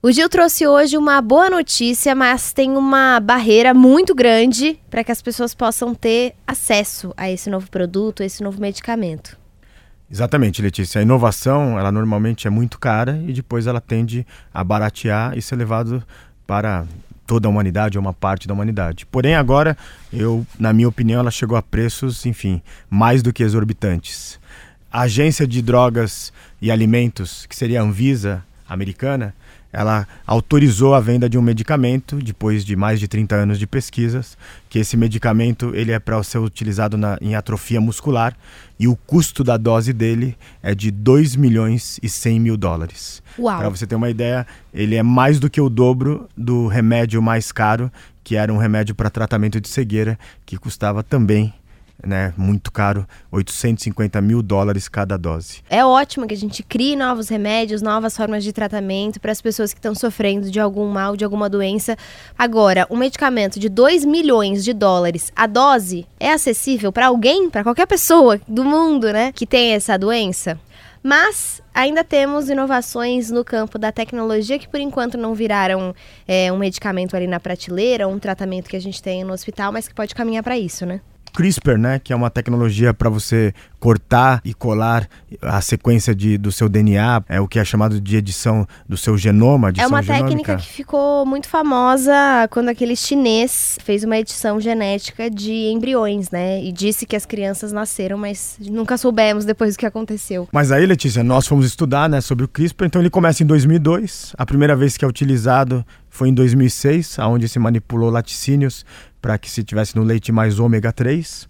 O Gil trouxe hoje uma boa notícia, mas tem uma barreira muito grande para que as pessoas possam ter acesso a esse novo produto, a esse novo medicamento. Exatamente, Letícia. A inovação, ela normalmente é muito cara e depois ela tende a baratear e ser levado para toda a humanidade ou uma parte da humanidade. Porém, agora, eu, na minha opinião, ela chegou a preços, enfim, mais do que exorbitantes. A Agência de Drogas e Alimentos, que seria a Anvisa americana, ela autorizou a venda de um medicamento depois de mais de 30 anos de pesquisas, que esse medicamento ele é para ser utilizado na, em atrofia muscular e o custo da dose dele é de 2 milhões e 100 mil dólares. Para você ter uma ideia, ele é mais do que o dobro do remédio mais caro, que era um remédio para tratamento de cegueira, que custava também né, muito caro, 850 mil dólares cada dose. É ótimo que a gente crie novos remédios, novas formas de tratamento para as pessoas que estão sofrendo de algum mal, de alguma doença. Agora, um medicamento de 2 milhões de dólares, a dose é acessível para alguém, para qualquer pessoa do mundo, né, que tem essa doença? Mas ainda temos inovações no campo da tecnologia que por enquanto não viraram é, um medicamento ali na prateleira, um tratamento que a gente tem no hospital, mas que pode caminhar para isso, né? CRISPR, né, que é uma tecnologia para você cortar e colar a sequência de, do seu DNA, é o que é chamado de edição do seu genoma. é uma genômica. técnica que ficou muito famosa quando aquele chinês fez uma edição genética de embriões, né? E disse que as crianças nasceram, mas nunca soubemos depois do que aconteceu. Mas aí, Letícia, nós fomos estudar, né, sobre o CRISPR. Então ele começa em 2002. A primeira vez que é utilizado foi em 2006, aonde se manipulou laticínios para que se tivesse no leite mais ômega 3.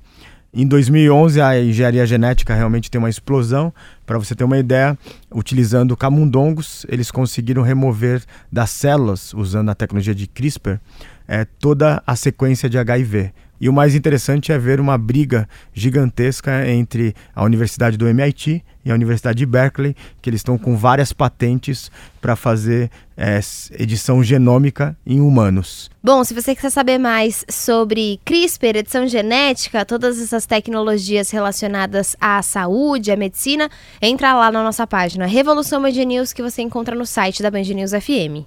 Em 2011, a engenharia genética realmente tem uma explosão. Para você ter uma ideia, utilizando camundongos, eles conseguiram remover das células, usando a tecnologia de CRISPR, é, toda a sequência de HIV. E o mais interessante é ver uma briga gigantesca entre a Universidade do MIT e a Universidade de Berkeley, que eles estão com várias patentes para fazer é, edição genômica em humanos. Bom, se você quiser saber mais sobre CRISPR, edição genética, todas essas tecnologias relacionadas à saúde, à medicina, entra lá na nossa página Revolução Band News, que você encontra no site da Band News FM.